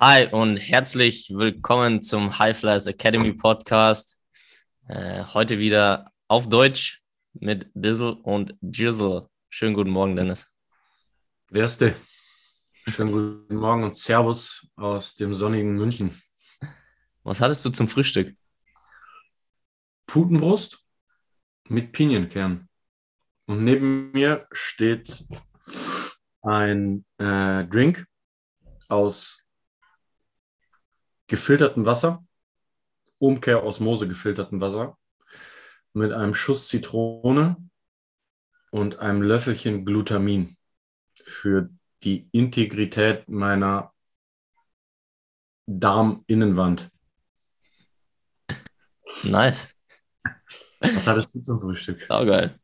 Hi und herzlich willkommen zum High Flyers Academy Podcast. Äh, heute wieder auf Deutsch mit Bizzle und Jizzle. Schönen guten Morgen, Dennis. Erste. Schönen guten Morgen und Servus aus dem sonnigen München. Was hattest du zum Frühstück? Putenbrust mit Pinienkern. Und neben mir steht ein äh, Drink aus gefiltertem Wasser, Umkehr-Osmose gefiltertem Wasser, mit einem Schuss Zitrone und einem Löffelchen Glutamin für die Integrität meiner Darminnenwand. Nice. Was hattest du zum Frühstück? Oh, geil.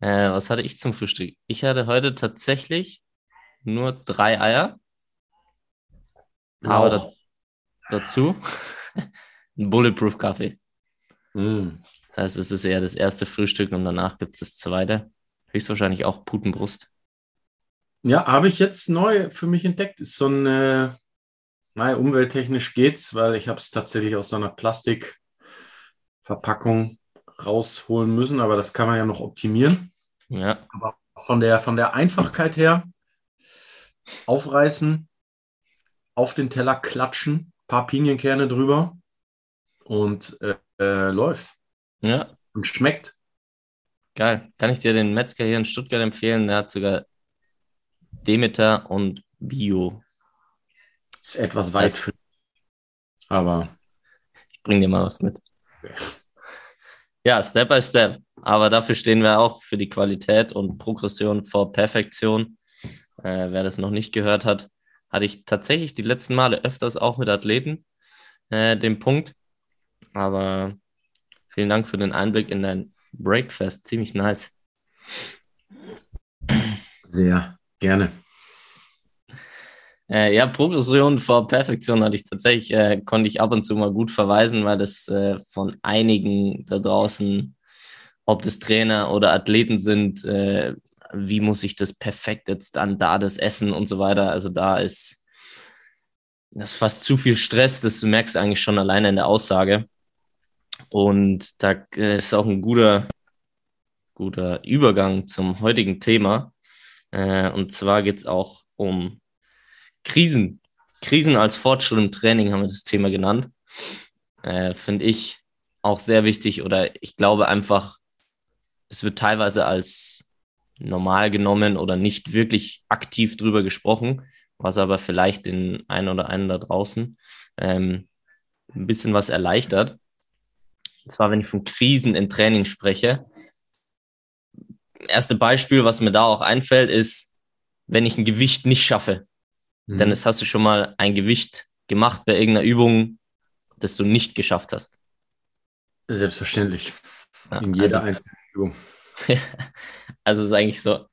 Äh, was hatte ich zum Frühstück? Ich hatte heute tatsächlich nur drei Eier. Aber da, dazu ein Bulletproof Kaffee. Mm. Das heißt, es ist eher das erste Frühstück und danach gibt es das zweite. Höchstwahrscheinlich auch Putenbrust. Ja, habe ich jetzt neu für mich entdeckt. Ist so ein, äh, naja, umwelttechnisch geht's, weil ich habe es tatsächlich aus so einer Plastikverpackung rausholen müssen, aber das kann man ja noch optimieren. Ja. Aber von der, von der Einfachkeit her, aufreißen, auf den Teller klatschen, paar Pinienkerne drüber und äh, äh, läuft. Ja. Und schmeckt. Geil. Kann ich dir den Metzger hier in Stuttgart empfehlen? Der hat sogar Demeter und Bio. Ist etwas weit. Das heißt- aber Ich bring dir mal was mit. Ja, Step by Step. Aber dafür stehen wir auch für die Qualität und Progression vor Perfektion. Äh, wer das noch nicht gehört hat, hatte ich tatsächlich die letzten Male öfters auch mit Athleten äh, den Punkt. Aber vielen Dank für den Einblick in dein Breakfast. Ziemlich nice. sehr gerne. Äh, ja, Progression vor Perfektion hatte ich tatsächlich, äh, konnte ich ab und zu mal gut verweisen, weil das äh, von einigen da draußen, ob das Trainer oder Athleten sind, äh, wie muss ich das perfekt jetzt dann da das Essen und so weiter. Also da ist das ist fast zu viel Stress, das merkst du eigentlich schon alleine in der Aussage. Und da ist auch ein guter, guter Übergang zum heutigen Thema. Äh, und zwar geht es auch um Krisen. Krisen als Fortschritt im Training haben wir das Thema genannt. Äh, Finde ich auch sehr wichtig oder ich glaube einfach, es wird teilweise als normal genommen oder nicht wirklich aktiv drüber gesprochen, was aber vielleicht den einen oder einen da draußen ähm, ein bisschen was erleichtert. Und zwar, wenn ich von Krisen im Training spreche. Erste Beispiel, was mir da auch einfällt, ist, wenn ich ein Gewicht nicht schaffe. Mhm. Dennis, hast du schon mal ein Gewicht gemacht bei irgendeiner Übung, das du nicht geschafft hast? Selbstverständlich. Ja, In jeder also, einzelnen Übung. also ist eigentlich so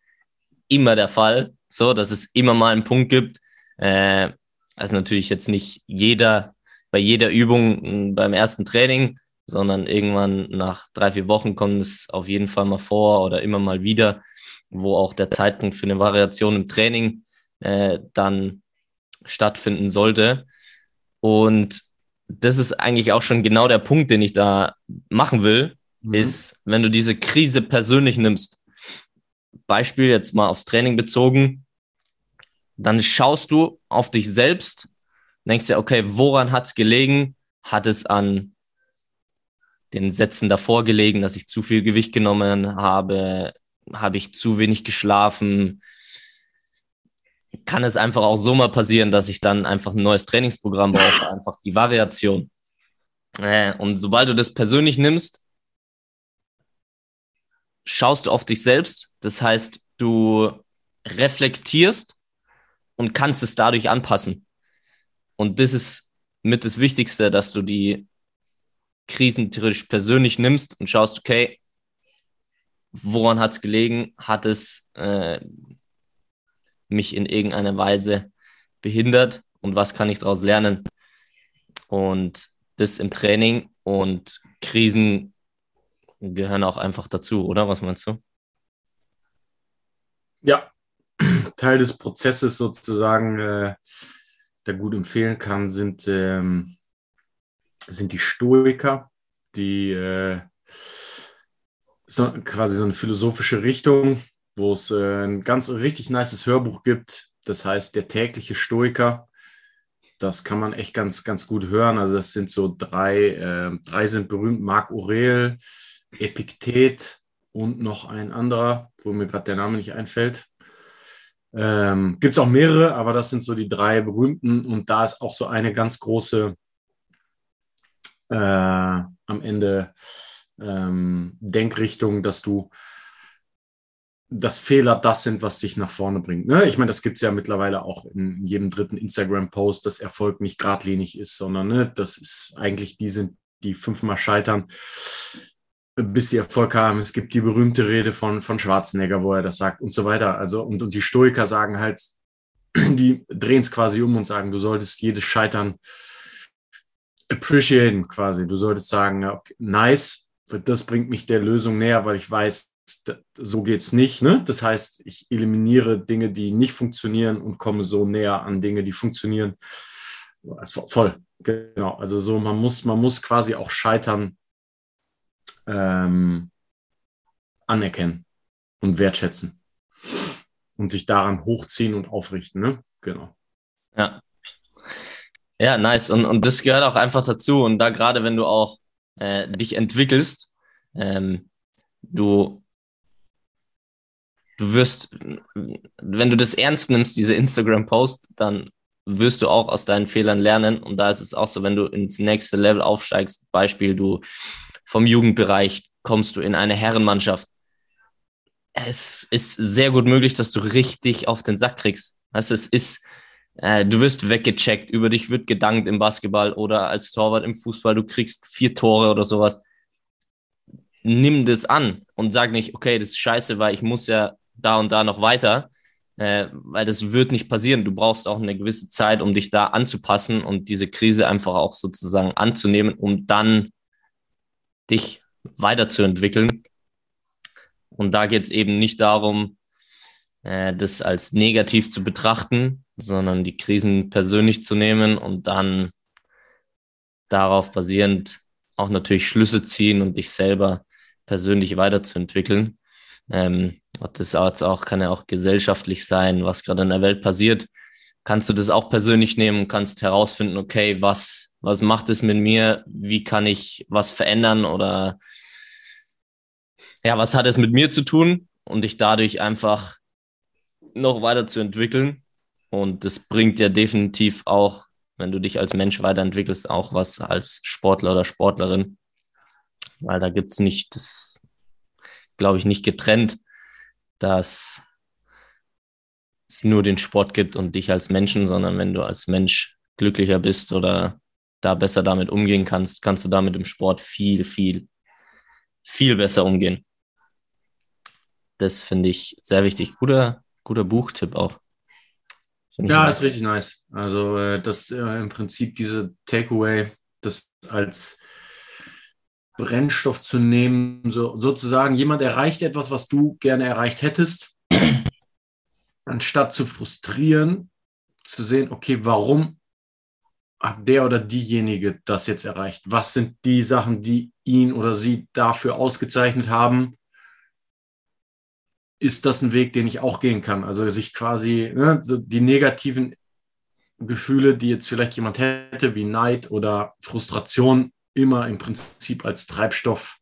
immer der Fall, so dass es immer mal einen Punkt gibt. Äh, also natürlich jetzt nicht jeder bei jeder Übung mh, beim ersten Training, sondern irgendwann nach drei, vier Wochen kommt es auf jeden Fall mal vor oder immer mal wieder, wo auch der Zeitpunkt für eine Variation im Training äh, dann stattfinden sollte. Und das ist eigentlich auch schon genau der Punkt, den ich da machen will, Mhm. ist, wenn du diese Krise persönlich nimmst. Beispiel jetzt mal aufs Training bezogen, dann schaust du auf dich selbst, denkst dir, okay, woran hat es gelegen? Hat es an den Sätzen davor gelegen, dass ich zu viel Gewicht genommen habe? Habe ich zu wenig geschlafen? Kann es einfach auch so mal passieren, dass ich dann einfach ein neues Trainingsprogramm brauche, einfach die Variation. Äh, und sobald du das persönlich nimmst, schaust du auf dich selbst. Das heißt, du reflektierst und kannst es dadurch anpassen. Und das ist mit das Wichtigste, dass du die Krisen theoretisch persönlich nimmst und schaust, okay, woran hat es gelegen? Hat es äh, mich in irgendeiner Weise behindert und was kann ich daraus lernen? Und das im Training und Krisen gehören auch einfach dazu, oder? Was meinst du? Ja, Teil des Prozesses sozusagen, äh, da gut empfehlen kann, sind, ähm, sind die Stoiker, die äh, so, quasi so eine philosophische Richtung, wo es äh, ein ganz richtig nices Hörbuch gibt. Das heißt, der tägliche Stoiker. Das kann man echt ganz, ganz gut hören. Also das sind so drei, äh, drei sind berühmt, Marc Aurel, Epiktet und noch ein anderer, wo mir gerade der Name nicht einfällt. Ähm, Gibt es auch mehrere, aber das sind so die drei berühmten und da ist auch so eine ganz große äh, am Ende ähm, Denkrichtung, dass du dass Fehler das sind, was sich nach vorne bringt. Ne? Ich meine, das gibt es ja mittlerweile auch in jedem dritten Instagram-Post, dass Erfolg nicht geradlinig ist, sondern ne, das ist eigentlich die sind, die fünfmal scheitern, bis sie Erfolg haben. Es gibt die berühmte Rede von, von Schwarzenegger, wo er das sagt und so weiter. Also, und, und die Stoiker sagen halt, die drehen es quasi um und sagen, du solltest jedes Scheitern appreciaten quasi. Du solltest sagen, okay, nice, das bringt mich der Lösung näher, weil ich weiß, so geht es nicht. Ne? Das heißt, ich eliminiere Dinge, die nicht funktionieren und komme so näher an Dinge, die funktionieren. Voll, genau. Also so, man muss, man muss quasi auch Scheitern ähm, anerkennen und wertschätzen und sich daran hochziehen und aufrichten. Ne? Genau. Ja. Ja, nice. Und, und das gehört auch einfach dazu. Und da gerade, wenn du auch äh, dich entwickelst, ähm, du du wirst, wenn du das ernst nimmst, diese Instagram-Post, dann wirst du auch aus deinen Fehlern lernen. Und da ist es auch so, wenn du ins nächste Level aufsteigst, Beispiel, du vom Jugendbereich kommst du in eine Herrenmannschaft. Es ist sehr gut möglich, dass du richtig auf den Sack kriegst. Also es ist, äh, du wirst weggecheckt, über dich wird gedankt im Basketball oder als Torwart im Fußball, du kriegst vier Tore oder sowas. Nimm das an und sag nicht, okay, das ist scheiße, weil ich muss ja da und da noch weiter, äh, weil das wird nicht passieren. Du brauchst auch eine gewisse Zeit, um dich da anzupassen und diese Krise einfach auch sozusagen anzunehmen, um dann dich weiterzuentwickeln. Und da geht es eben nicht darum, äh, das als negativ zu betrachten, sondern die Krisen persönlich zu nehmen und dann darauf basierend auch natürlich Schlüsse ziehen und dich selber persönlich weiterzuentwickeln. Ähm, das jetzt auch, kann ja auch gesellschaftlich sein, was gerade in der Welt passiert. Kannst du das auch persönlich nehmen und kannst herausfinden, okay, was, was macht es mit mir? Wie kann ich was verändern oder ja, was hat es mit mir zu tun? Und dich dadurch einfach noch weiter zu entwickeln. Und das bringt ja definitiv auch, wenn du dich als Mensch weiterentwickelst, auch was als Sportler oder Sportlerin. Weil da gibt es nicht das glaube ich, nicht getrennt, dass es nur den Sport gibt und dich als Menschen, sondern wenn du als Mensch glücklicher bist oder da besser damit umgehen kannst, kannst du damit im Sport viel, viel, viel besser umgehen. Das finde ich sehr wichtig. Guter, guter Buchtipp auch. Ja, ist richtig nice. Also äh, das äh, im Prinzip diese Takeaway, das als Brennstoff zu nehmen, so, sozusagen jemand erreicht etwas, was du gerne erreicht hättest, anstatt zu frustrieren, zu sehen, okay, warum hat der oder diejenige das jetzt erreicht? Was sind die Sachen, die ihn oder sie dafür ausgezeichnet haben? Ist das ein Weg, den ich auch gehen kann? Also sich quasi ne, so die negativen Gefühle, die jetzt vielleicht jemand hätte, wie Neid oder Frustration, immer im Prinzip als Treibstoff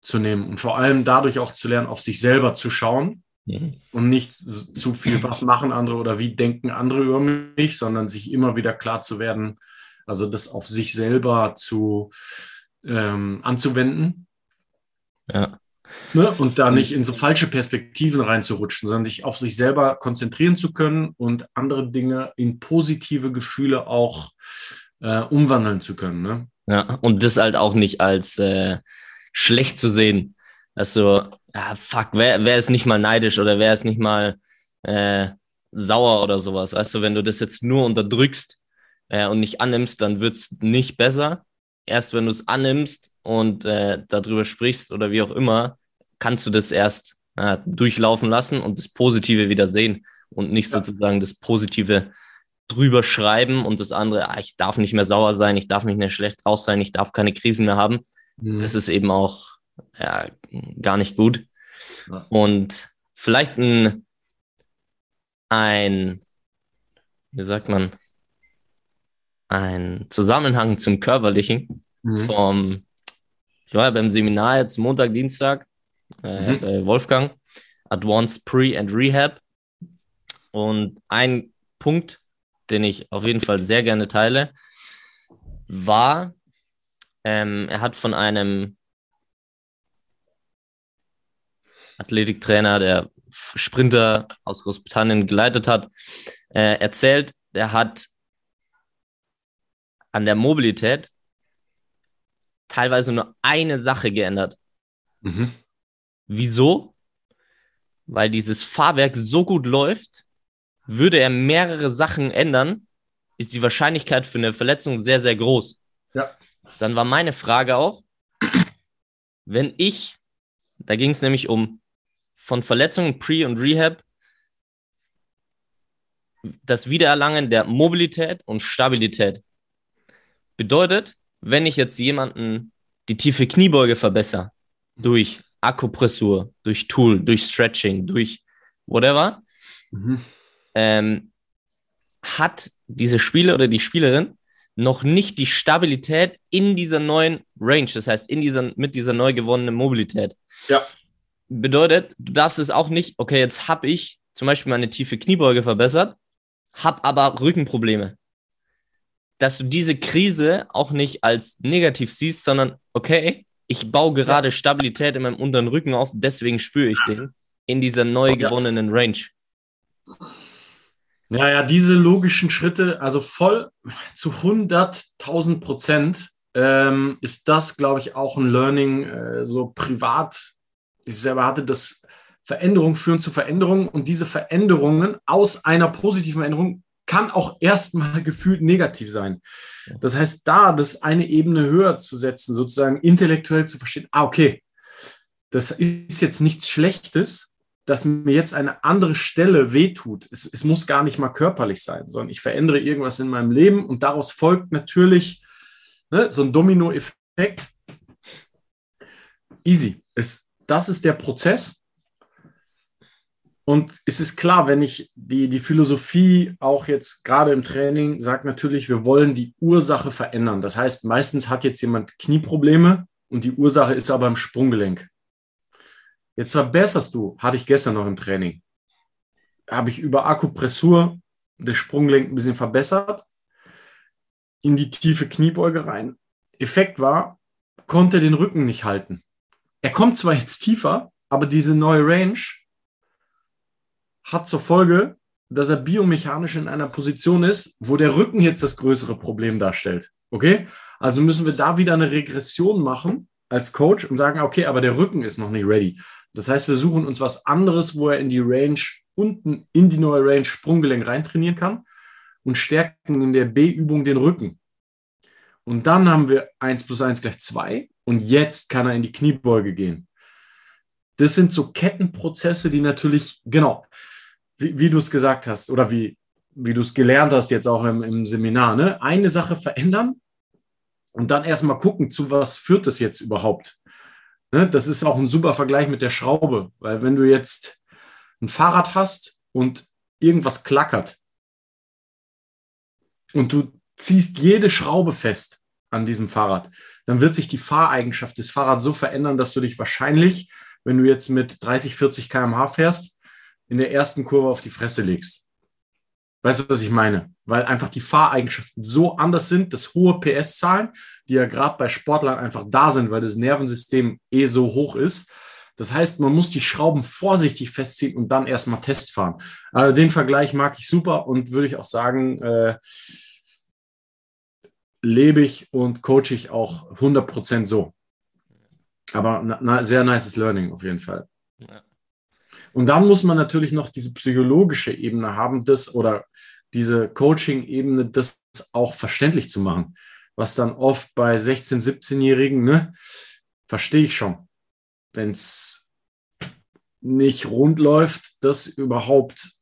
zu nehmen und vor allem dadurch auch zu lernen, auf sich selber zu schauen mhm. und nicht zu viel, was machen andere oder wie denken andere über mich, sondern sich immer wieder klar zu werden, also das auf sich selber zu ähm, anzuwenden. Ja. Ne? Und da nicht in so falsche Perspektiven reinzurutschen, sondern sich auf sich selber konzentrieren zu können und andere Dinge in positive Gefühle auch äh, umwandeln zu können. Ne? Ja, und das halt auch nicht als äh, schlecht zu sehen. Also, ja, fuck, wer, wer ist nicht mal neidisch oder wer ist nicht mal äh, sauer oder sowas? Weißt du, wenn du das jetzt nur unterdrückst äh, und nicht annimmst, dann wird es nicht besser. Erst wenn du es annimmst und äh, darüber sprichst oder wie auch immer, kannst du das erst äh, durchlaufen lassen und das Positive wieder sehen und nicht ja. sozusagen das Positive drüber schreiben und das andere, ah, ich darf nicht mehr sauer sein, ich darf nicht mehr schlecht raus sein, ich darf keine Krisen mehr haben. Mhm. Das ist eben auch ja, gar nicht gut. Und vielleicht ein, ein, wie sagt man, ein Zusammenhang zum Körperlichen mhm. vom, ich war ja beim Seminar jetzt Montag, Dienstag äh, mhm. Wolfgang, Advanced Pre- and Rehab. Und ein Punkt, den ich auf jeden Fall sehr gerne teile, war, ähm, er hat von einem Athletiktrainer, der Sprinter aus Großbritannien geleitet hat, äh, erzählt, der hat an der Mobilität teilweise nur eine Sache geändert. Mhm. Wieso? Weil dieses Fahrwerk so gut läuft, würde er mehrere Sachen ändern, ist die Wahrscheinlichkeit für eine Verletzung sehr, sehr groß. Ja. Dann war meine Frage auch, wenn ich, da ging es nämlich um von Verletzungen, Pre- und Rehab, das Wiedererlangen der Mobilität und Stabilität. Bedeutet, wenn ich jetzt jemanden die tiefe Kniebeuge verbessere, durch Akupressur, durch Tool, durch Stretching, durch whatever, mhm. ähm, hat diese Spieler oder die Spielerin noch nicht die Stabilität in dieser neuen Range, das heißt in dieser, mit dieser neu gewonnenen Mobilität. Ja. Bedeutet, du darfst es auch nicht, okay, jetzt habe ich zum Beispiel meine tiefe Kniebeuge verbessert, habe aber Rückenprobleme dass du diese Krise auch nicht als negativ siehst, sondern okay, ich baue gerade. Stabilität in meinem unteren Rücken auf, deswegen spüre ich den in dieser neu gewonnenen. Range. Naja, diese logischen Schritte, also voll zu 100.000 Prozent, ähm, ist das, glaube ich, auch ein Learning, äh, so privat. Ich selber hatte das Veränderungen führen zu Veränderungen und diese Veränderungen aus einer positiven Veränderung kann auch erstmal gefühlt negativ sein. Das heißt, da das eine Ebene höher zu setzen, sozusagen intellektuell zu verstehen, ah, okay, das ist jetzt nichts Schlechtes, dass mir jetzt eine andere Stelle wehtut. Es, es muss gar nicht mal körperlich sein, sondern ich verändere irgendwas in meinem Leben und daraus folgt natürlich ne, so ein Domino-Effekt. Easy. Es, das ist der Prozess. Und es ist klar, wenn ich die, die Philosophie auch jetzt gerade im Training sagt natürlich, wir wollen die Ursache verändern. Das heißt, meistens hat jetzt jemand Knieprobleme und die Ursache ist aber im Sprunggelenk. Jetzt verbesserst du, hatte ich gestern noch im Training, habe ich über Akupressur das Sprunggelenk ein bisschen verbessert, in die tiefe Kniebeuge rein. Effekt war, konnte den Rücken nicht halten. Er kommt zwar jetzt tiefer, aber diese neue Range hat zur Folge, dass er biomechanisch in einer Position ist, wo der Rücken jetzt das größere Problem darstellt. Okay? Also müssen wir da wieder eine Regression machen als Coach und sagen, okay, aber der Rücken ist noch nicht ready. Das heißt, wir suchen uns was anderes, wo er in die Range unten in die neue Range Sprunggelenk reintrainieren kann und stärken in der B-Übung den Rücken. Und dann haben wir 1 plus 1 gleich 2 und jetzt kann er in die Kniebeuge gehen. Das sind so Kettenprozesse, die natürlich, genau, wie, wie du es gesagt hast oder wie, wie du es gelernt hast jetzt auch im, im Seminar, ne? eine Sache verändern und dann erstmal gucken, zu was führt das jetzt überhaupt. Ne? Das ist auch ein super Vergleich mit der Schraube, weil wenn du jetzt ein Fahrrad hast und irgendwas klackert und du ziehst jede Schraube fest an diesem Fahrrad, dann wird sich die Fahreigenschaft des Fahrrads so verändern, dass du dich wahrscheinlich, wenn du jetzt mit 30, 40 km/h fährst, in der ersten Kurve auf die Fresse legst. Weißt du, was ich meine? Weil einfach die Fahreigenschaften so anders sind, dass hohe PS-Zahlen, die ja gerade bei Sportlern einfach da sind, weil das Nervensystem eh so hoch ist. Das heißt, man muss die Schrauben vorsichtig festziehen und dann erstmal Test fahren. Also den Vergleich mag ich super und würde ich auch sagen, äh, lebe ich und coache ich auch 100% so. Aber na, na, sehr nices Learning auf jeden Fall. Ja. Und dann muss man natürlich noch diese psychologische Ebene haben, das oder diese Coaching-Ebene, das auch verständlich zu machen. Was dann oft bei 16-, 17-Jährigen, ne, verstehe ich schon. Wenn es nicht rund läuft, das überhaupt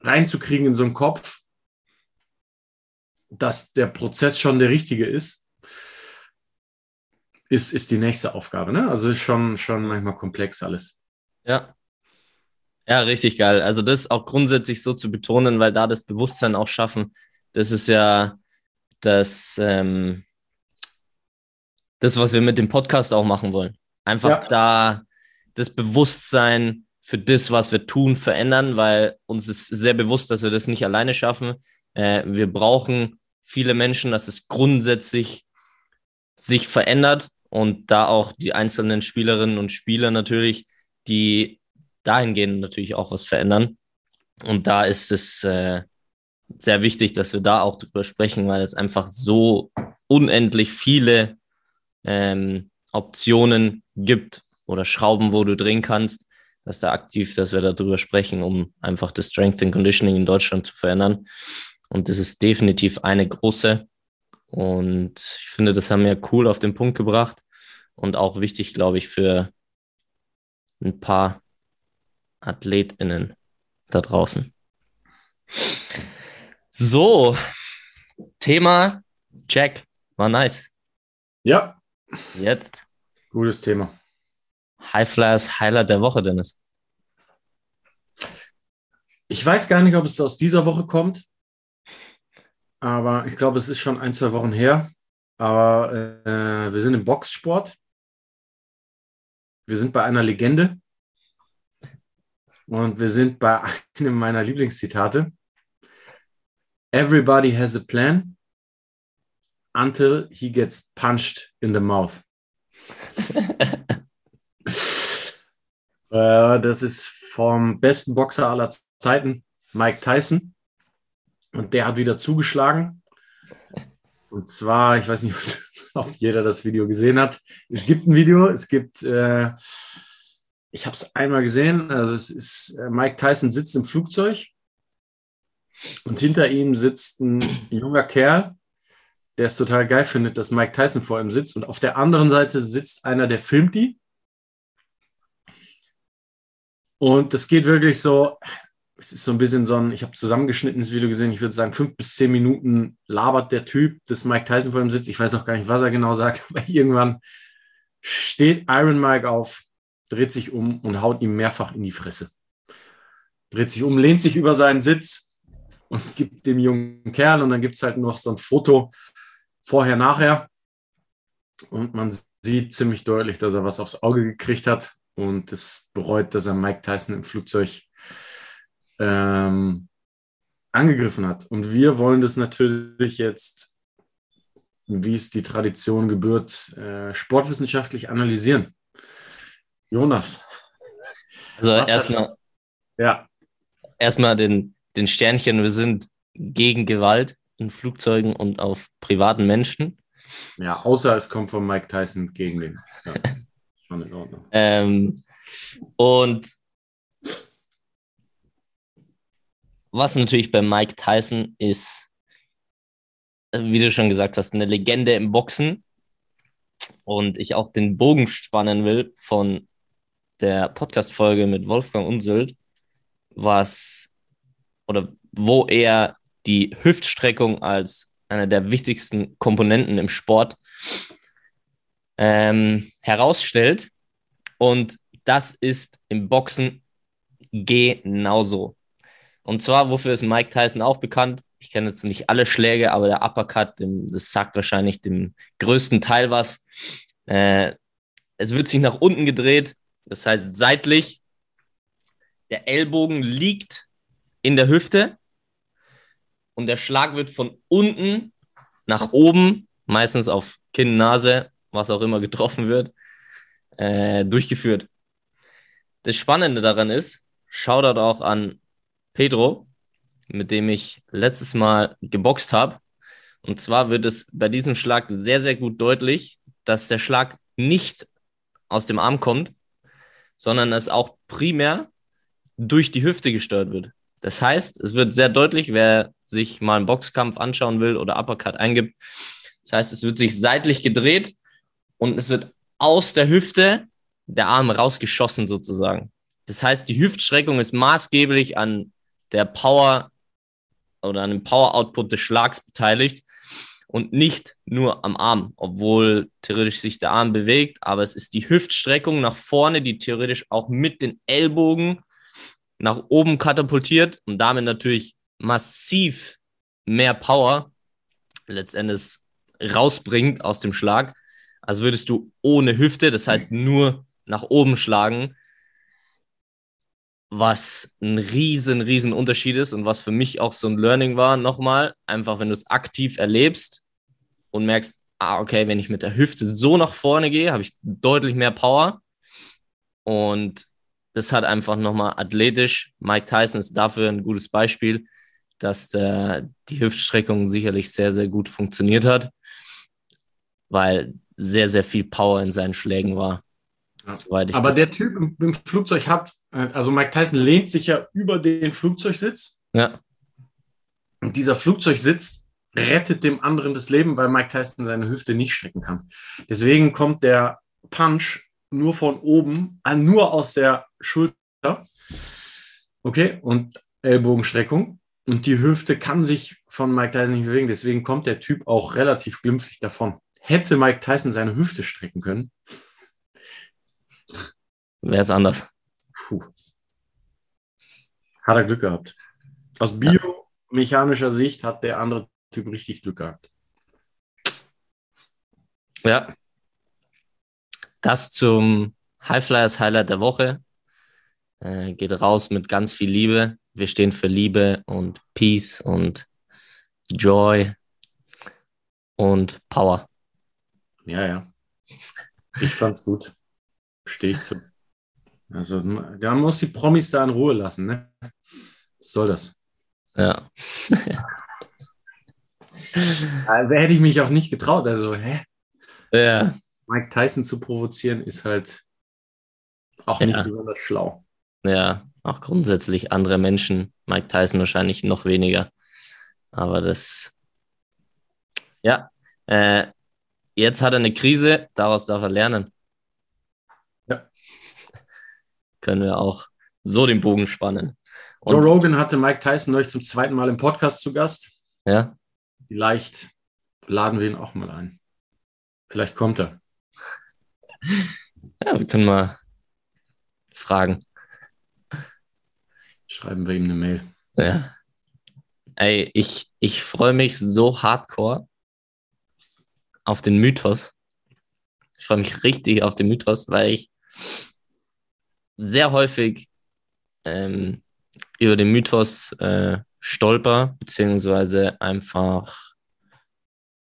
reinzukriegen in so einen Kopf, dass der Prozess schon der richtige ist, ist, ist die nächste Aufgabe. Ne? Also ist schon, schon manchmal komplex alles. Ja. Ja, richtig geil. Also das auch grundsätzlich so zu betonen, weil da das Bewusstsein auch schaffen, das ist ja das, ähm, das, was wir mit dem Podcast auch machen wollen. Einfach ja. da das Bewusstsein für das, was wir tun, verändern, weil uns ist sehr bewusst, dass wir das nicht alleine schaffen. Äh, wir brauchen viele Menschen, dass es grundsätzlich sich verändert und da auch die einzelnen Spielerinnen und Spieler natürlich, die dahingehend natürlich auch was verändern. Und da ist es äh, sehr wichtig, dass wir da auch drüber sprechen, weil es einfach so unendlich viele ähm, Optionen gibt oder Schrauben, wo du drehen kannst, dass da aktiv, dass wir darüber sprechen, um einfach das Strength and Conditioning in Deutschland zu verändern. Und das ist definitiv eine große. Und ich finde, das haben wir cool auf den Punkt gebracht und auch wichtig, glaube ich, für ein paar AthletInnen da draußen. So, Thema Check. War nice. Ja. Jetzt. Gutes Thema. High Flyers Highlight der Woche, Dennis. Ich weiß gar nicht, ob es aus dieser Woche kommt, aber ich glaube, es ist schon ein, zwei Wochen her. Aber äh, wir sind im Boxsport. Wir sind bei einer Legende. Und wir sind bei einem meiner Lieblingszitate. Everybody has a plan until he gets punched in the mouth. äh, das ist vom besten Boxer aller Zeiten, Mike Tyson. Und der hat wieder zugeschlagen. Und zwar, ich weiß nicht, ob jeder das Video gesehen hat. Es gibt ein Video, es gibt, äh, ich habe es einmal gesehen, also es ist, äh, Mike Tyson sitzt im Flugzeug und hinter ihm sitzt ein junger Kerl, der es total geil findet, dass Mike Tyson vor ihm sitzt. Und auf der anderen Seite sitzt einer, der filmt die. Und das geht wirklich so, es ist so ein bisschen so ein, ich habe zusammengeschnittenes Video gesehen, ich würde sagen, fünf bis zehn Minuten labert der Typ, dass Mike Tyson vor ihm sitzt. Ich weiß auch gar nicht, was er genau sagt, aber irgendwann steht Iron Mike auf, dreht sich um und haut ihm mehrfach in die Fresse. Dreht sich um, lehnt sich über seinen Sitz und gibt dem jungen Kerl und dann gibt es halt noch so ein Foto vorher, nachher und man sieht ziemlich deutlich, dass er was aufs Auge gekriegt hat und es bereut, dass er Mike Tyson im Flugzeug ähm, angegriffen hat. Und wir wollen das natürlich jetzt, wie es die Tradition gebührt, äh, sportwissenschaftlich analysieren. Jonas. Also erstmal, ja. erstmal den, den Sternchen, wir sind gegen Gewalt in Flugzeugen und auf privaten Menschen. Ja, außer es kommt von Mike Tyson gegen den. Ja, schon in Ordnung. Ähm, und was natürlich bei Mike Tyson ist, wie du schon gesagt hast, eine Legende im Boxen. Und ich auch den Bogen spannen will von der Podcast-Folge mit Wolfgang Unseld, was oder wo er die Hüftstreckung als eine der wichtigsten Komponenten im Sport ähm, herausstellt. Und das ist im Boxen genauso. Und zwar, wofür ist Mike Tyson auch bekannt? Ich kenne jetzt nicht alle Schläge, aber der Uppercut, dem, das sagt wahrscheinlich dem größten Teil was. Äh, es wird sich nach unten gedreht, das heißt seitlich. Der Ellbogen liegt in der Hüfte und der Schlag wird von unten nach oben, meistens auf Kinn, Nase, was auch immer getroffen wird, äh, durchgeführt. Das Spannende daran ist, Shoutout auch an Pedro, mit dem ich letztes Mal geboxt habe. Und zwar wird es bei diesem Schlag sehr, sehr gut deutlich, dass der Schlag nicht aus dem Arm kommt, sondern es auch primär durch die Hüfte gesteuert wird. Das heißt, es wird sehr deutlich, wer sich mal einen Boxkampf anschauen will oder Uppercut eingibt. Das heißt, es wird sich seitlich gedreht und es wird aus der Hüfte der Arm rausgeschossen sozusagen. Das heißt, die Hüftstreckung ist maßgeblich an der Power oder an dem Power-Output des Schlags beteiligt und nicht nur am Arm, obwohl theoretisch sich der Arm bewegt, aber es ist die Hüftstreckung nach vorne, die theoretisch auch mit den Ellbogen nach oben katapultiert und damit natürlich massiv mehr Power letztendlich rausbringt aus dem Schlag. Also würdest du ohne Hüfte, das heißt nur nach oben schlagen, was ein riesen, riesen Unterschied ist und was für mich auch so ein Learning war, nochmal, einfach wenn du es aktiv erlebst und merkst, ah, okay, wenn ich mit der Hüfte so nach vorne gehe, habe ich deutlich mehr Power und das hat einfach nochmal athletisch, Mike Tyson ist dafür ein gutes Beispiel, dass der, die Hüftstreckung sicherlich sehr, sehr gut funktioniert hat, weil sehr, sehr viel Power in seinen Schlägen war. Aber der Typ im, im, Flugzeug hat, äh, also Mike Tyson lehnt sich ja über den Flugzeugsitz. Ja. Und dieser Flugzeugsitz rettet dem anderen das Leben, weil Mike Tyson seine Hüfte nicht strecken kann. Deswegen kommt der Punch nur von oben, äh, nur aus der Schulter. Okay, und Ellbogenstreckung. Und die Hüfte kann sich von Mike Tyson nicht bewegen. Deswegen kommt der Typ auch relativ glimpflich davon. Hätte Mike Tyson seine Hüfte strecken können, wäre es anders. Puh. Hat er Glück gehabt. Aus biomechanischer Sicht hat der andere Typ richtig Glück gehabt. Ja. Das zum Highflyers Highlight der Woche. Äh, geht raus mit ganz viel Liebe. Wir stehen für Liebe und Peace und Joy und Power. Ja, ja. Ich fand's gut. Stehe ich zu. Also, da muss die Promis da in Ruhe lassen, ne? Was soll das? Ja. also, hätte ich mich auch nicht getraut. Also, hä? Ja. Mike Tyson zu provozieren ist halt auch nicht ja. besonders schlau. Ja, auch grundsätzlich andere Menschen. Mike Tyson wahrscheinlich noch weniger. Aber das, ja, äh, jetzt hat er eine Krise, daraus darf er lernen können wir auch so den Bogen spannen. Und Joe Rogan hatte Mike Tyson euch zum zweiten Mal im Podcast zu Gast. Ja. Vielleicht laden wir ihn auch mal ein. Vielleicht kommt er. Ja, wir können mal fragen. Schreiben wir ihm eine Mail. Ja. Ey, ich, ich freue mich so hardcore auf den Mythos. Ich freue mich richtig auf den Mythos, weil ich sehr häufig ähm, über den Mythos äh, stolper, beziehungsweise einfach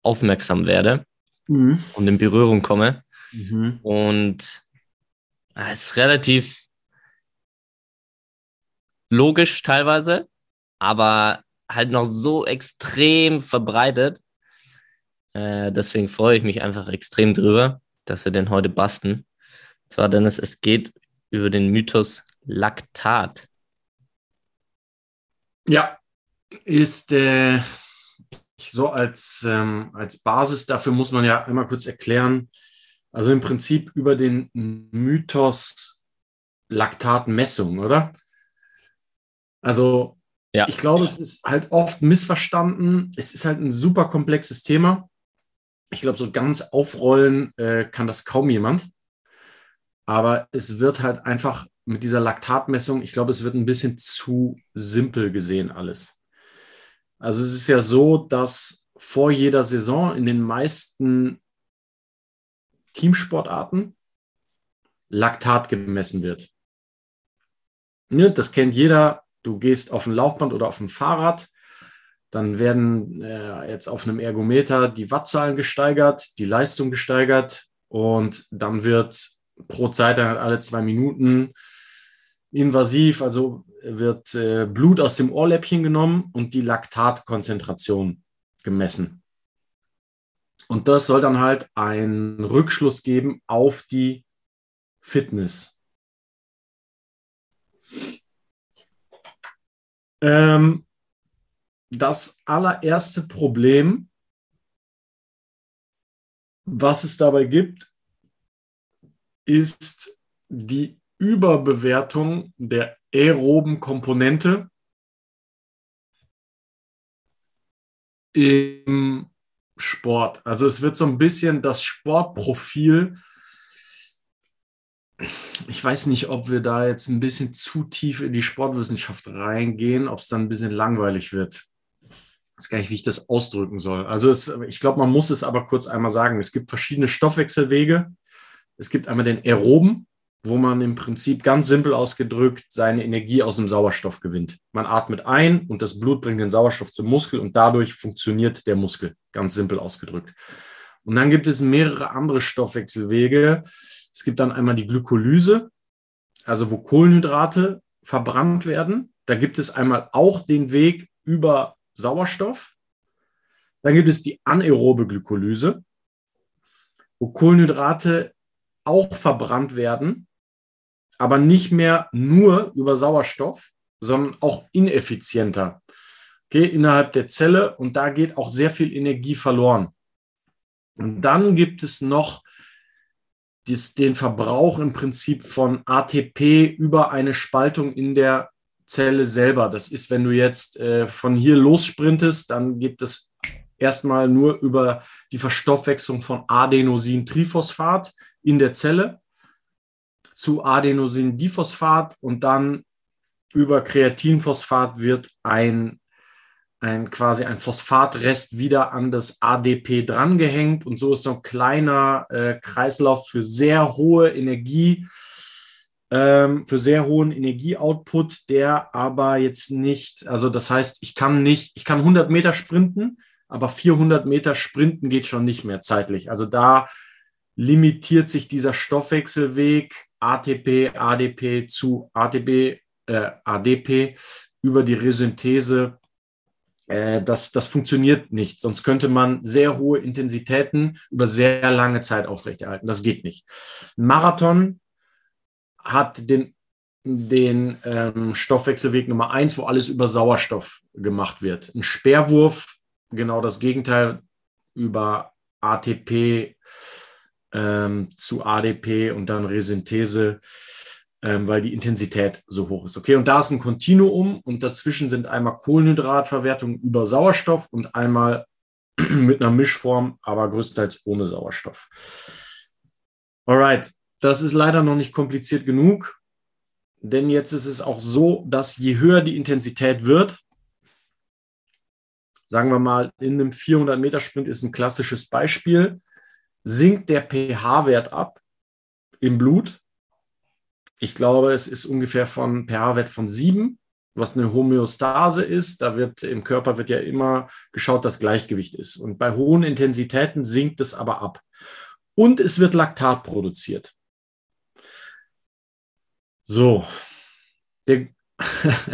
aufmerksam werde mhm. und in Berührung komme. Mhm. Und äh, es ist relativ logisch teilweise, aber halt noch so extrem verbreitet. Äh, deswegen freue ich mich einfach extrem drüber, dass wir den heute basten. Und zwar, Dennis, es geht über den Mythos Laktat. Ja, ist äh, so als, ähm, als Basis dafür muss man ja einmal kurz erklären, also im Prinzip über den Mythos Laktatmessung, oder? Also ja. ich glaube, es ist halt oft missverstanden. Es ist halt ein super komplexes Thema. Ich glaube, so ganz aufrollen äh, kann das kaum jemand. Aber es wird halt einfach mit dieser Laktatmessung, ich glaube, es wird ein bisschen zu simpel gesehen alles. Also es ist ja so, dass vor jeder Saison in den meisten Teamsportarten Laktat gemessen wird. Ne, das kennt jeder. Du gehst auf ein Laufband oder auf ein Fahrrad, dann werden äh, jetzt auf einem Ergometer die Wattzahlen gesteigert, die Leistung gesteigert und dann wird pro Zeit dann alle zwei Minuten invasiv, also wird äh, Blut aus dem Ohrläppchen genommen und die Laktatkonzentration gemessen. Und das soll dann halt einen Rückschluss geben auf die Fitness. Ähm, das allererste Problem, was es dabei gibt, ist die Überbewertung der aeroben Komponente im Sport. Also es wird so ein bisschen das Sportprofil. Ich weiß nicht, ob wir da jetzt ein bisschen zu tief in die Sportwissenschaft reingehen, ob es dann ein bisschen langweilig wird. Ich weiß gar nicht, wie ich das ausdrücken soll. Also es, ich glaube, man muss es aber kurz einmal sagen. Es gibt verschiedene Stoffwechselwege. Es gibt einmal den aeroben, wo man im Prinzip ganz simpel ausgedrückt seine Energie aus dem Sauerstoff gewinnt. Man atmet ein und das Blut bringt den Sauerstoff zum Muskel und dadurch funktioniert der Muskel, ganz simpel ausgedrückt. Und dann gibt es mehrere andere Stoffwechselwege. Es gibt dann einmal die Glykolyse, also wo Kohlenhydrate verbrannt werden. Da gibt es einmal auch den Weg über Sauerstoff. Dann gibt es die anaerobe Glykolyse, wo Kohlenhydrate auch verbrannt werden, aber nicht mehr nur über Sauerstoff, sondern auch ineffizienter. Okay, innerhalb der Zelle und da geht auch sehr viel Energie verloren. Und dann gibt es noch dies, den Verbrauch im Prinzip von ATP über eine Spaltung in der Zelle selber. Das ist, wenn du jetzt äh, von hier los sprintest, dann geht das erstmal nur über die Verstoffwechslung von Adenosin-Triphosphat in der Zelle zu Adenosindiphosphat und dann über Kreatinphosphat wird ein, ein quasi ein Phosphatrest wieder an das ADP drangehängt und so ist so ein kleiner äh, Kreislauf für sehr hohe Energie, ähm, für sehr hohen Energieoutput, der aber jetzt nicht, also das heißt, ich kann nicht, ich kann 100 Meter sprinten, aber 400 Meter sprinten geht schon nicht mehr zeitlich. Also da limitiert sich dieser Stoffwechselweg ATP, ADP zu ATP, äh, ADP über die Resynthese. Äh, das, das funktioniert nicht. Sonst könnte man sehr hohe Intensitäten über sehr lange Zeit aufrechterhalten. Das geht nicht. Marathon hat den, den ähm, Stoffwechselweg Nummer eins, wo alles über Sauerstoff gemacht wird. Ein Speerwurf, genau das Gegenteil, über ATP, ähm, zu ADP und dann Resynthese, ähm, weil die Intensität so hoch ist. Okay, und da ist ein Kontinuum und dazwischen sind einmal Kohlenhydratverwertung über Sauerstoff und einmal mit einer Mischform, aber größtenteils ohne Sauerstoff. Alright, das ist leider noch nicht kompliziert genug, denn jetzt ist es auch so, dass je höher die Intensität wird, sagen wir mal, in einem 400-Meter-Sprint ist ein klassisches Beispiel, sinkt der pH-Wert ab im Blut. Ich glaube, es ist ungefähr von pH-Wert von 7, was eine Homöostase ist. Da wird im Körper wird ja immer geschaut, dass Gleichgewicht ist. Und bei hohen Intensitäten sinkt es aber ab. Und es wird Laktat produziert. So, der,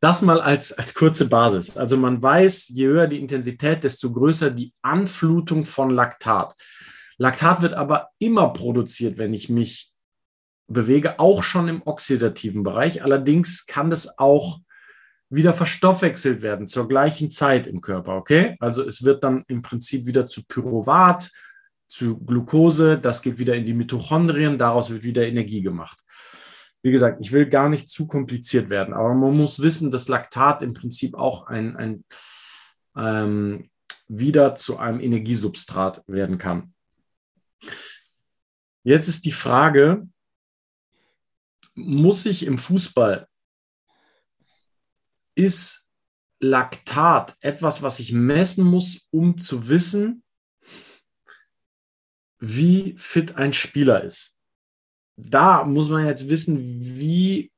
das mal als, als kurze Basis. Also man weiß, je höher die Intensität, desto größer die Anflutung von Laktat. Laktat wird aber immer produziert, wenn ich mich bewege, auch schon im oxidativen Bereich. Allerdings kann das auch wieder verstoffwechselt werden zur gleichen Zeit im Körper, okay? Also es wird dann im Prinzip wieder zu Pyruvat, zu Glucose, das geht wieder in die Mitochondrien, daraus wird wieder Energie gemacht. Wie gesagt, ich will gar nicht zu kompliziert werden, aber man muss wissen, dass Laktat im Prinzip auch ein, ein ähm, wieder zu einem Energiesubstrat werden kann. Jetzt ist die Frage, muss ich im Fußball, ist Laktat etwas, was ich messen muss, um zu wissen, wie fit ein Spieler ist? Da muss man jetzt wissen, wie,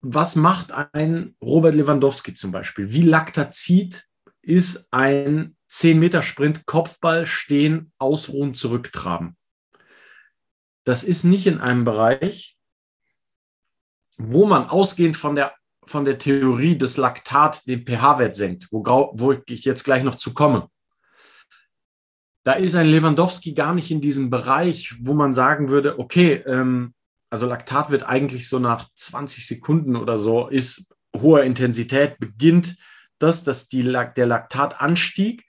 was macht ein Robert Lewandowski zum Beispiel? Wie Laktazid ist ein 10-Meter-Sprint, Kopfball, stehen, ausruhen, zurücktraben? Das ist nicht in einem Bereich, wo man ausgehend von der, von der Theorie des Laktat den pH-Wert senkt, wo, wo ich jetzt gleich noch zu komme. Da ist ein Lewandowski gar nicht in diesem Bereich, wo man sagen würde, okay, ähm, also Laktat wird eigentlich so nach 20 Sekunden oder so, ist hoher Intensität, beginnt das, dass die, der Laktatanstieg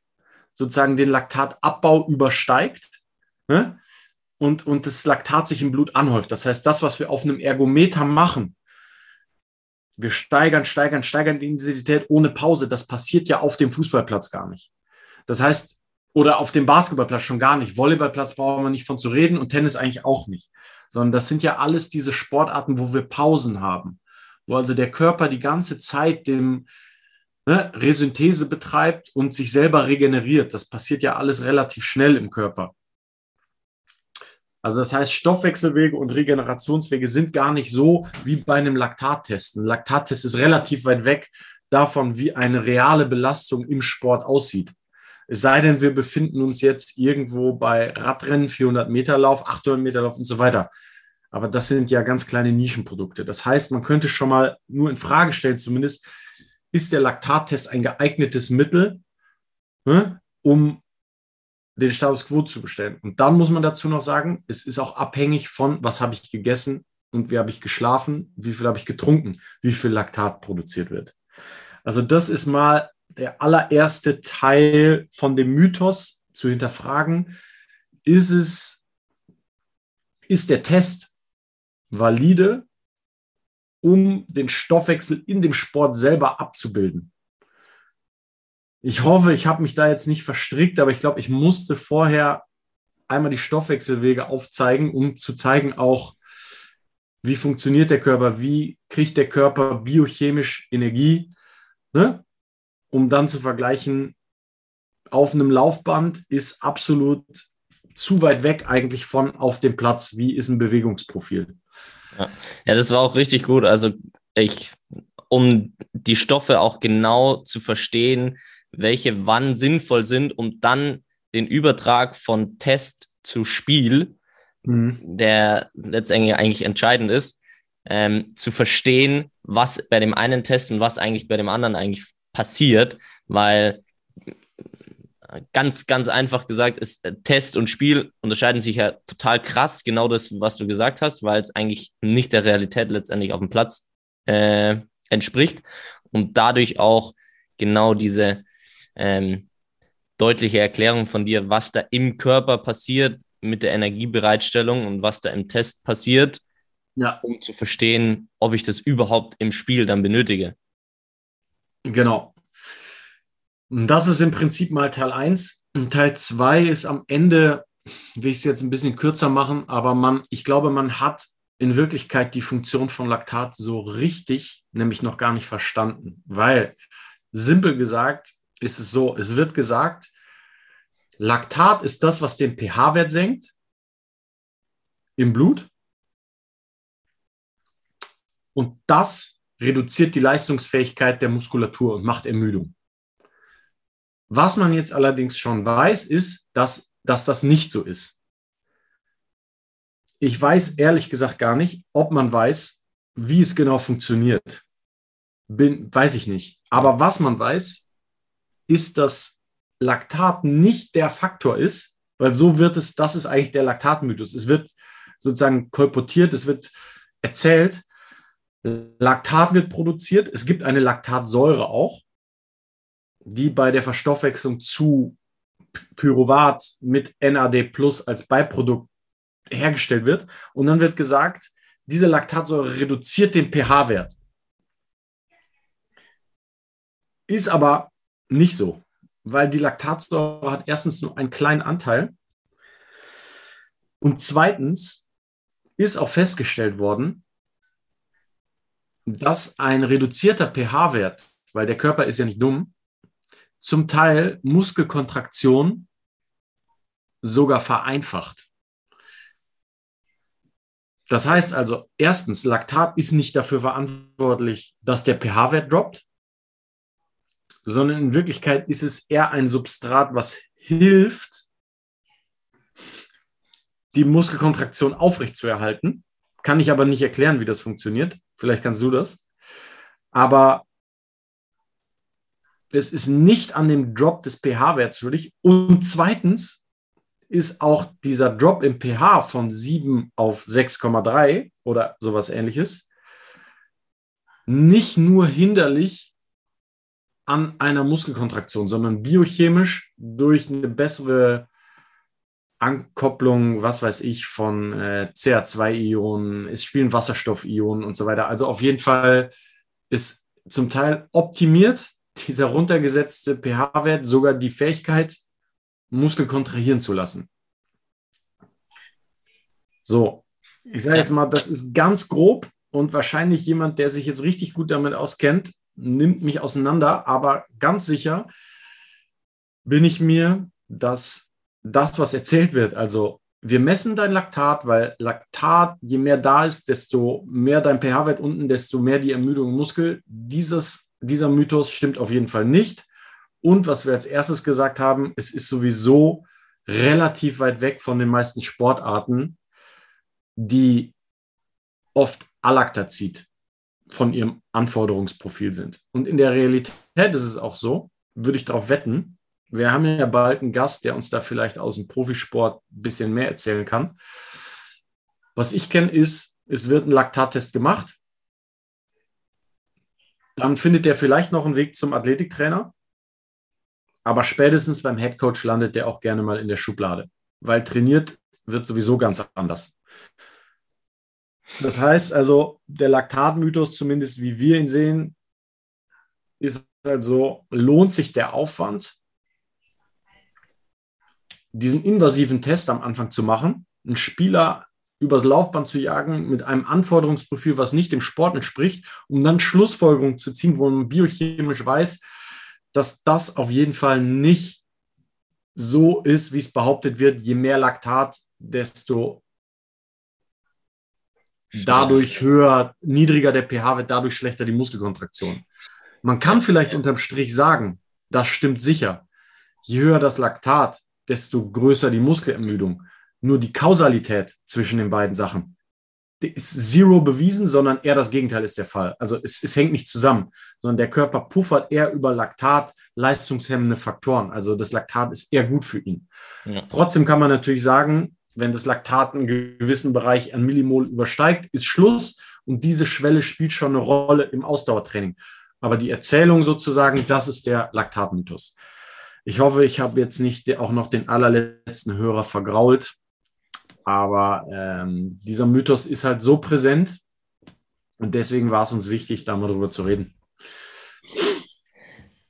sozusagen den Laktatabbau übersteigt. Ne? Und, und das Laktat sich im Blut anhäuft. Das heißt, das, was wir auf einem Ergometer machen, wir steigern, steigern, steigern die Intensität ohne Pause, das passiert ja auf dem Fußballplatz gar nicht. Das heißt, oder auf dem Basketballplatz schon gar nicht. Volleyballplatz brauchen wir nicht von zu reden und Tennis eigentlich auch nicht. Sondern das sind ja alles diese Sportarten, wo wir Pausen haben. Wo also der Körper die ganze Zeit dem ne, Resynthese betreibt und sich selber regeneriert. Das passiert ja alles relativ schnell im Körper. Also das heißt, Stoffwechselwege und Regenerationswege sind gar nicht so wie bei einem Laktattest. Ein Laktattest ist relativ weit weg davon, wie eine reale Belastung im Sport aussieht. Es sei denn, wir befinden uns jetzt irgendwo bei Radrennen, 400 Meter Lauf, 800 Meter Lauf und so weiter. Aber das sind ja ganz kleine Nischenprodukte. Das heißt, man könnte schon mal nur in Frage stellen, zumindest, ist der Laktattest ein geeignetes Mittel, ne, um den Status quo zu bestellen. Und dann muss man dazu noch sagen, es ist auch abhängig von, was habe ich gegessen und wie habe ich geschlafen, wie viel habe ich getrunken, wie viel Laktat produziert wird. Also das ist mal der allererste Teil von dem Mythos zu hinterfragen. Ist es, ist der Test valide, um den Stoffwechsel in dem Sport selber abzubilden? Ich hoffe, ich habe mich da jetzt nicht verstrickt, aber ich glaube, ich musste vorher einmal die Stoffwechselwege aufzeigen, um zu zeigen auch, wie funktioniert der Körper, wie kriegt der Körper biochemisch Energie, ne? um dann zu vergleichen, auf einem Laufband ist absolut zu weit weg eigentlich von auf dem Platz. Wie ist ein Bewegungsprofil? Ja. ja, das war auch richtig gut. Also ich, um die Stoffe auch genau zu verstehen, welche wann sinnvoll sind, um dann den Übertrag von Test zu Spiel, mhm. der letztendlich eigentlich entscheidend ist, ähm, zu verstehen, was bei dem einen Test und was eigentlich bei dem anderen eigentlich passiert, weil ganz, ganz einfach gesagt ist, äh, Test und Spiel unterscheiden sich ja total krass, genau das, was du gesagt hast, weil es eigentlich nicht der Realität letztendlich auf dem Platz äh, entspricht und dadurch auch genau diese ähm, deutliche Erklärung von dir, was da im Körper passiert mit der Energiebereitstellung und was da im Test passiert, ja. um zu verstehen, ob ich das überhaupt im Spiel dann benötige. Genau. Und das ist im Prinzip mal Teil 1. Und Teil 2 ist am Ende, will ich es jetzt ein bisschen kürzer machen, aber man, ich glaube, man hat in Wirklichkeit die Funktion von Laktat so richtig, nämlich noch gar nicht verstanden. Weil, simpel gesagt, ist es so, es wird gesagt, Laktat ist das, was den pH-Wert senkt im Blut. Und das reduziert die Leistungsfähigkeit der Muskulatur und macht Ermüdung. Was man jetzt allerdings schon weiß, ist, dass, dass das nicht so ist. Ich weiß ehrlich gesagt gar nicht, ob man weiß, wie es genau funktioniert. Bin, weiß ich nicht. Aber was man weiß, ist, dass Laktat nicht der Faktor ist, weil so wird es, das ist eigentlich der Laktatmythos. Es wird sozusagen kolportiert, es wird erzählt, Laktat wird produziert, es gibt eine Laktatsäure auch, die bei der Verstoffwechslung zu Pyruvat mit NAD Plus als Beiprodukt hergestellt wird. Und dann wird gesagt, diese Laktatsäure reduziert den pH-Wert. Ist aber nicht so, weil die Laktatsäure hat erstens nur einen kleinen Anteil. Und zweitens ist auch festgestellt worden, dass ein reduzierter pH-Wert, weil der Körper ist ja nicht dumm, zum Teil Muskelkontraktion sogar vereinfacht. Das heißt also, erstens, Laktat ist nicht dafür verantwortlich, dass der pH-Wert droppt, sondern in Wirklichkeit ist es eher ein Substrat, was hilft, die Muskelkontraktion aufrechtzuerhalten. Kann ich aber nicht erklären, wie das funktioniert. Vielleicht kannst du das. Aber es ist nicht an dem Drop des pH-Werts schuldig. Und zweitens ist auch dieser Drop im pH von 7 auf 6,3 oder sowas ähnliches nicht nur hinderlich an einer Muskelkontraktion, sondern biochemisch durch eine bessere Ankopplung, was weiß ich, von äh, CH2-Ionen, es spielen Wasserstoffionen und so weiter. Also auf jeden Fall ist zum Teil optimiert dieser runtergesetzte pH-Wert sogar die Fähigkeit, Muskel kontrahieren zu lassen. So, ich sage jetzt mal, das ist ganz grob und wahrscheinlich jemand, der sich jetzt richtig gut damit auskennt, nimmt mich auseinander, aber ganz sicher bin ich mir, dass das, was erzählt wird, also wir messen dein Laktat, weil Laktat, je mehr da ist, desto mehr dein pH-Wert unten, desto mehr die Ermüdung im Muskel. Dieses, dieser Mythos stimmt auf jeden Fall nicht. Und was wir als erstes gesagt haben, es ist sowieso relativ weit weg von den meisten Sportarten, die oft Alaktazid von ihrem Anforderungsprofil sind. Und in der Realität ist es auch so, würde ich darauf wetten, wir haben ja bald einen Gast, der uns da vielleicht aus dem Profisport ein bisschen mehr erzählen kann. Was ich kenne, ist, es wird ein Laktattest gemacht. Dann findet der vielleicht noch einen Weg zum Athletiktrainer. Aber spätestens beim Headcoach landet der auch gerne mal in der Schublade, weil trainiert wird sowieso ganz anders. Das heißt also, der Laktatmythos, zumindest wie wir ihn sehen, ist also, lohnt sich der Aufwand, diesen invasiven Test am Anfang zu machen, einen Spieler übers Laufband zu jagen mit einem Anforderungsprofil, was nicht dem Sport entspricht, um dann Schlussfolgerungen zu ziehen, wo man biochemisch weiß, dass das auf jeden Fall nicht so ist, wie es behauptet wird, je mehr Laktat, desto dadurch höher, niedriger der pH wird, dadurch schlechter die Muskelkontraktion. Man kann vielleicht unterm Strich sagen, das stimmt sicher. Je höher das Laktat, desto größer die Muskelermüdung. Nur die Kausalität zwischen den beiden Sachen ist zero bewiesen, sondern eher das Gegenteil ist der Fall. Also es, es hängt nicht zusammen, sondern der Körper puffert eher über Laktat leistungshemmende Faktoren. Also das Laktat ist eher gut für ihn. Ja. Trotzdem kann man natürlich sagen, wenn das Laktat einen gewissen Bereich an Millimol übersteigt, ist Schluss und diese Schwelle spielt schon eine Rolle im Ausdauertraining. Aber die Erzählung sozusagen, das ist der Laktatmythos. Ich hoffe, ich habe jetzt nicht auch noch den allerletzten Hörer vergrault, aber ähm, dieser Mythos ist halt so präsent und deswegen war es uns wichtig, da mal drüber zu reden.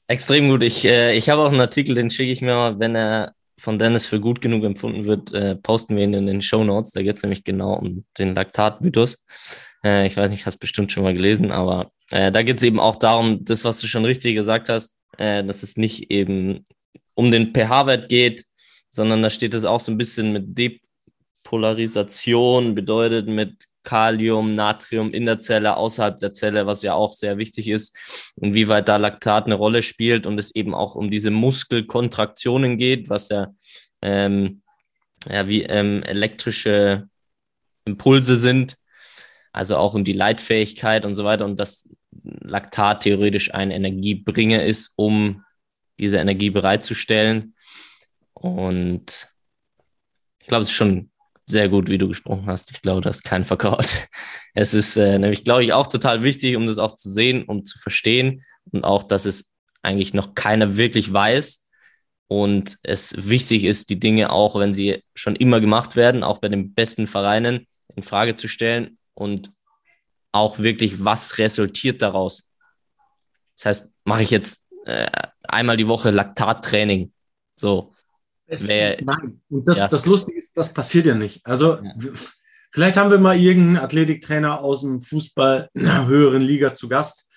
Extrem gut. Ich, äh, ich habe auch einen Artikel, den schicke ich mir mal, wenn er von Dennis für gut genug empfunden wird, äh, posten wir ihn in den Show Notes. Da geht es nämlich genau um den Laktatmythos. Äh, ich weiß nicht, hast bestimmt schon mal gelesen, aber äh, da geht es eben auch darum, das, was du schon richtig gesagt hast, äh, dass es nicht eben um den pH-Wert geht, sondern da steht es auch so ein bisschen mit Depolarisation, bedeutet mit Kalium, Natrium in der Zelle, außerhalb der Zelle, was ja auch sehr wichtig ist, inwieweit da Laktat eine Rolle spielt und es eben auch um diese Muskelkontraktionen geht, was ja, ähm, ja wie ähm, elektrische Impulse sind, also auch um die Leitfähigkeit und so weiter und dass Laktat theoretisch ein Energiebringer ist, um diese Energie bereitzustellen. Und ich glaube, es ist schon sehr gut, wie du gesprochen hast. Ich glaube, das ist kein Verkauf. Es ist äh, nämlich, glaube ich, auch total wichtig, um das auch zu sehen, um zu verstehen und auch, dass es eigentlich noch keiner wirklich weiß. Und es wichtig ist, die Dinge auch, wenn sie schon immer gemacht werden, auch bei den besten Vereinen in Frage zu stellen und auch wirklich, was resultiert daraus. Das heißt, mache ich jetzt äh, einmal die Woche Laktattraining. So. Es, Wär, nein, und das, ja. das Lustige ist, das passiert ja nicht. Also, ja. vielleicht haben wir mal irgendeinen Athletiktrainer aus dem Fußball einer höheren Liga zu Gast.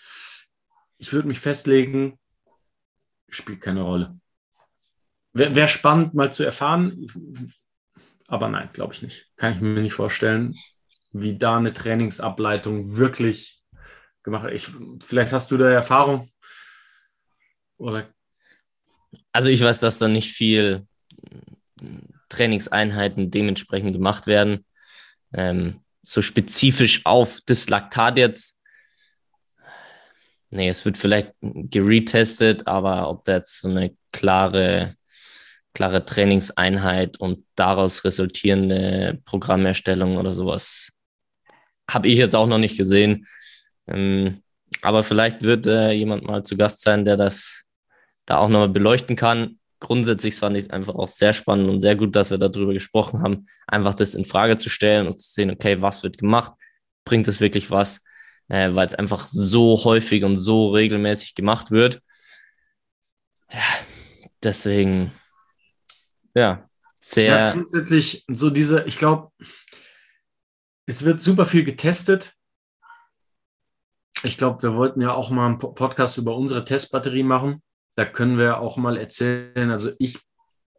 Ich würde mich festlegen, spielt keine Rolle. Wäre wär spannend, mal zu erfahren, aber nein, glaube ich nicht. Kann ich mir nicht vorstellen, wie da eine Trainingsableitung wirklich gemacht wird. Ich, vielleicht hast du da Erfahrung. Oder? Also ich weiß, dass da nicht viel Trainingseinheiten dementsprechend gemacht werden. Ähm, so spezifisch auf das Laktat jetzt. Nee, es wird vielleicht geretestet, aber ob da jetzt so eine klare, klare Trainingseinheit und daraus resultierende Programmerstellung oder sowas habe ich jetzt auch noch nicht gesehen. Ähm, aber vielleicht wird äh, jemand mal zu Gast sein, der das da auch nochmal beleuchten kann. Grundsätzlich fand ich es einfach auch sehr spannend und sehr gut, dass wir darüber gesprochen haben, einfach das in Frage zu stellen und zu sehen, okay, was wird gemacht? Bringt es wirklich was? Äh, Weil es einfach so häufig und so regelmäßig gemacht wird. Ja, deswegen, ja, sehr. Ja, grundsätzlich so diese, ich glaube, es wird super viel getestet. Ich glaube, wir wollten ja auch mal einen Podcast über unsere Testbatterie machen. Da können wir auch mal erzählen. Also ich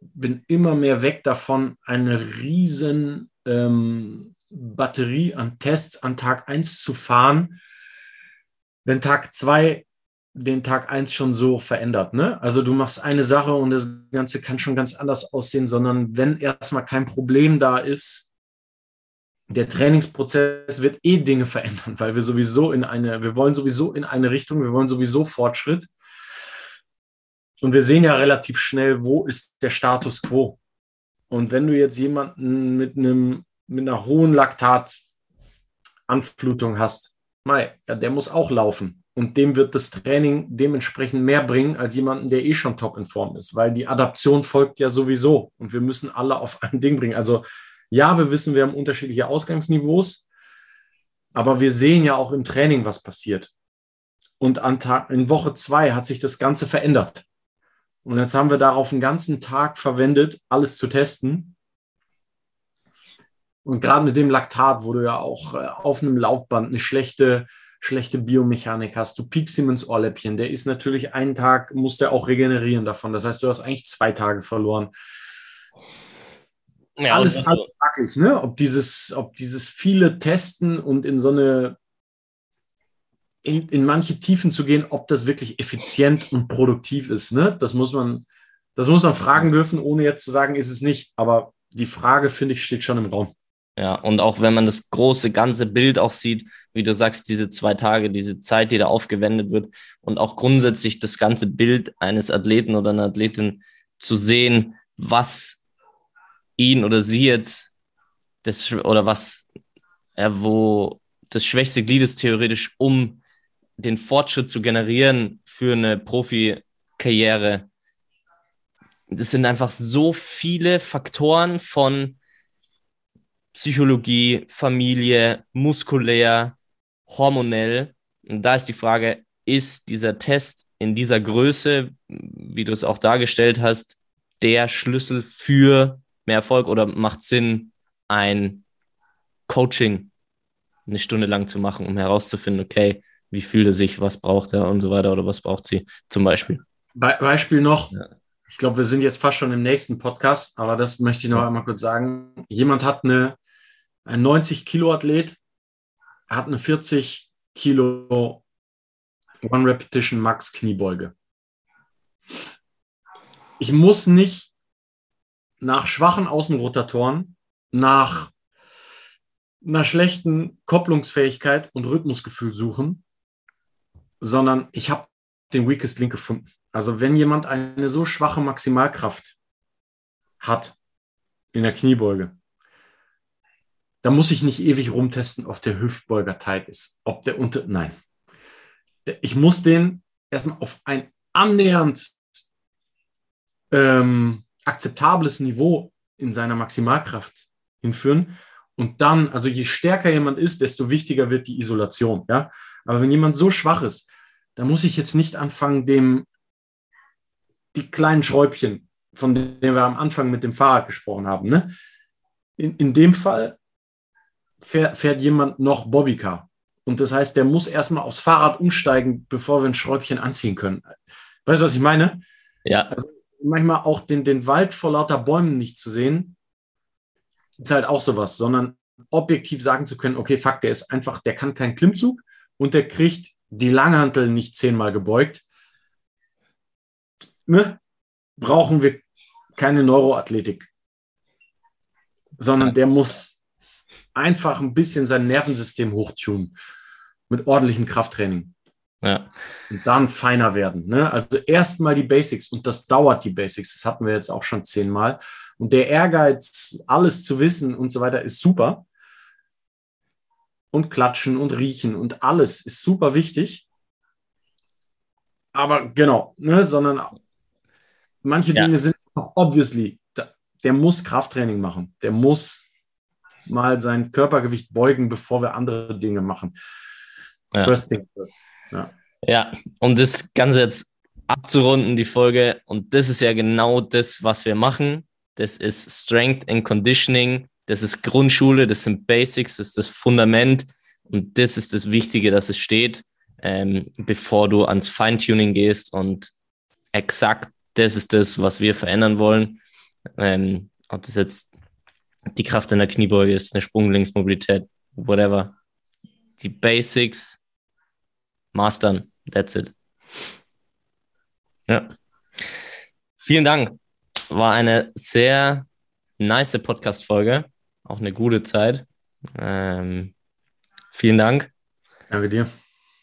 bin immer mehr weg davon, eine riesen ähm, Batterie an Tests an Tag 1 zu fahren, wenn Tag 2 den Tag 1 schon so verändert. Ne? Also du machst eine Sache und das Ganze kann schon ganz anders aussehen, sondern wenn erstmal kein Problem da ist, der Trainingsprozess wird eh Dinge verändern, weil wir sowieso in eine, wir wollen sowieso in eine Richtung, wir wollen sowieso Fortschritt. Und wir sehen ja relativ schnell, wo ist der Status quo. Und wenn du jetzt jemanden mit einem mit einer hohen Laktatanflutung hast, mei, ja, der muss auch laufen. Und dem wird das Training dementsprechend mehr bringen als jemanden, der eh schon top in Form ist, weil die Adaption folgt ja sowieso und wir müssen alle auf ein Ding bringen. Also ja, wir wissen, wir haben unterschiedliche Ausgangsniveaus, aber wir sehen ja auch im Training, was passiert. Und an Tag, in Woche zwei hat sich das Ganze verändert. Und jetzt haben wir darauf einen ganzen Tag verwendet, alles zu testen. Und gerade mit dem Laktat, wo du ja auch äh, auf einem Laufband eine schlechte schlechte Biomechanik hast, du Peak Siemens Ohrläppchen, der ist natürlich einen Tag, muss der auch regenerieren davon. Das heißt, du hast eigentlich zwei Tage verloren. Ja, alles also, fraglich, ne? Ob dieses, ob dieses viele Testen und in so eine in, in manche Tiefen zu gehen, ob das wirklich effizient und produktiv ist. Ne? Das muss man, das muss man fragen dürfen, ohne jetzt zu sagen, ist es nicht. Aber die Frage, finde ich, steht schon im Raum. Ja, und auch wenn man das große ganze Bild auch sieht, wie du sagst, diese zwei Tage, diese Zeit, die da aufgewendet wird und auch grundsätzlich das ganze Bild eines Athleten oder einer Athletin zu sehen, was ihn oder sie jetzt das oder was ja, wo das schwächste Glied ist theoretisch, um den Fortschritt zu generieren für eine Profikarriere. Das sind einfach so viele Faktoren von Psychologie, Familie, muskulär, hormonell. Und da ist die Frage, ist dieser Test in dieser Größe, wie du es auch dargestellt hast, der Schlüssel für mehr Erfolg oder macht Sinn, ein Coaching eine Stunde lang zu machen, um herauszufinden, okay, wie fühlt er sich, was braucht er und so weiter oder was braucht sie zum Beispiel. Be Beispiel noch, ja. ich glaube, wir sind jetzt fast schon im nächsten Podcast, aber das möchte ich noch einmal kurz sagen. Jemand hat eine ein 90 Kilo Athlet hat eine 40 Kilo One Repetition Max Kniebeuge. Ich muss nicht nach schwachen Außenrotatoren, nach einer schlechten Kopplungsfähigkeit und Rhythmusgefühl suchen, sondern ich habe den Weakest Link gefunden. Also wenn jemand eine so schwache Maximalkraft hat in der Kniebeuge, da muss ich nicht ewig rumtesten, ob der Hüftbeuger tight ist, ob der unter, nein. Ich muss den erstmal auf ein annähernd ähm, akzeptables Niveau in seiner Maximalkraft hinführen. Und dann, also je stärker jemand ist, desto wichtiger wird die Isolation. Ja? Aber wenn jemand so schwach ist, dann muss ich jetzt nicht anfangen, dem die kleinen Schräubchen, von denen wir am Anfang mit dem Fahrrad gesprochen haben. Ne? In, in dem Fall fährt, fährt jemand noch Bobbycar. Und das heißt, der muss erstmal aufs Fahrrad umsteigen, bevor wir ein Schräubchen anziehen können. Weißt du, was ich meine? Ja. Also manchmal auch den, den Wald vor lauter Bäumen nicht zu sehen, ist halt auch sowas, sondern objektiv sagen zu können, okay, fuck, der ist einfach, der kann keinen Klimmzug und der kriegt die Langhantel nicht zehnmal gebeugt. Ne? Brauchen wir keine Neuroathletik, sondern der muss einfach ein bisschen sein Nervensystem hochtun mit ordentlichem Krafttraining. Ja. Und dann feiner werden. Ne? Also erstmal die Basics und das dauert die Basics. Das hatten wir jetzt auch schon zehnmal. Und der Ehrgeiz, alles zu wissen und so weiter, ist super. Und klatschen und riechen und alles ist super wichtig. Aber genau, ne, sondern manche ja. Dinge sind obviously, der muss Krafttraining machen. Der muss mal sein Körpergewicht beugen, bevor wir andere Dinge machen. Ja. First thing first. Ja. ja, um das Ganze jetzt abzurunden, die Folge. Und das ist ja genau das, was wir machen. Das ist Strength and Conditioning. Das ist Grundschule, das sind Basics, das ist das Fundament. Und das ist das Wichtige, dass es steht, ähm, bevor du ans Feintuning gehst. Und exakt das ist das, was wir verändern wollen. Ähm, ob das jetzt die Kraft in der Kniebeuge ist, eine Sprunglinksmobilität, whatever. Die Basics mastern. That's it. Ja. Vielen Dank. War eine sehr nice Podcast-Folge. Auch eine gute Zeit. Ähm, vielen Dank. Danke dir.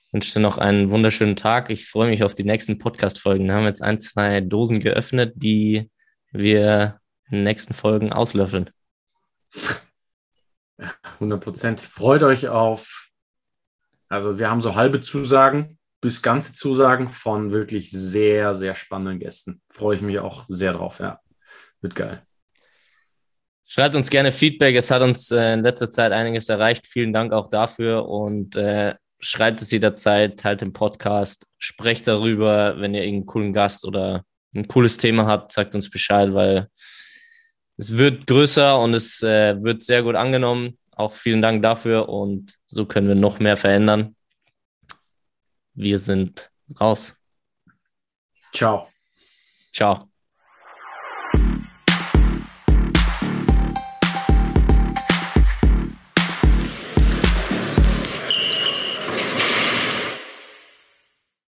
Ich wünsche dir noch einen wunderschönen Tag. Ich freue mich auf die nächsten Podcast-Folgen. Wir haben jetzt ein, zwei Dosen geöffnet, die wir in den nächsten Folgen auslöffeln. 100 Prozent. Freut euch auf. Also, wir haben so halbe Zusagen bis ganze Zusagen von wirklich sehr, sehr spannenden Gästen. Freue ich mich auch sehr drauf. Ja, wird geil. Schreibt uns gerne Feedback. Es hat uns äh, in letzter Zeit einiges erreicht. Vielen Dank auch dafür und äh, schreibt es jederzeit, teilt den Podcast, sprecht darüber, wenn ihr irgendeinen coolen Gast oder ein cooles Thema habt, sagt uns Bescheid, weil es wird größer und es äh, wird sehr gut angenommen. Auch vielen Dank dafür und so können wir noch mehr verändern. Wir sind raus. Ciao. Ciao.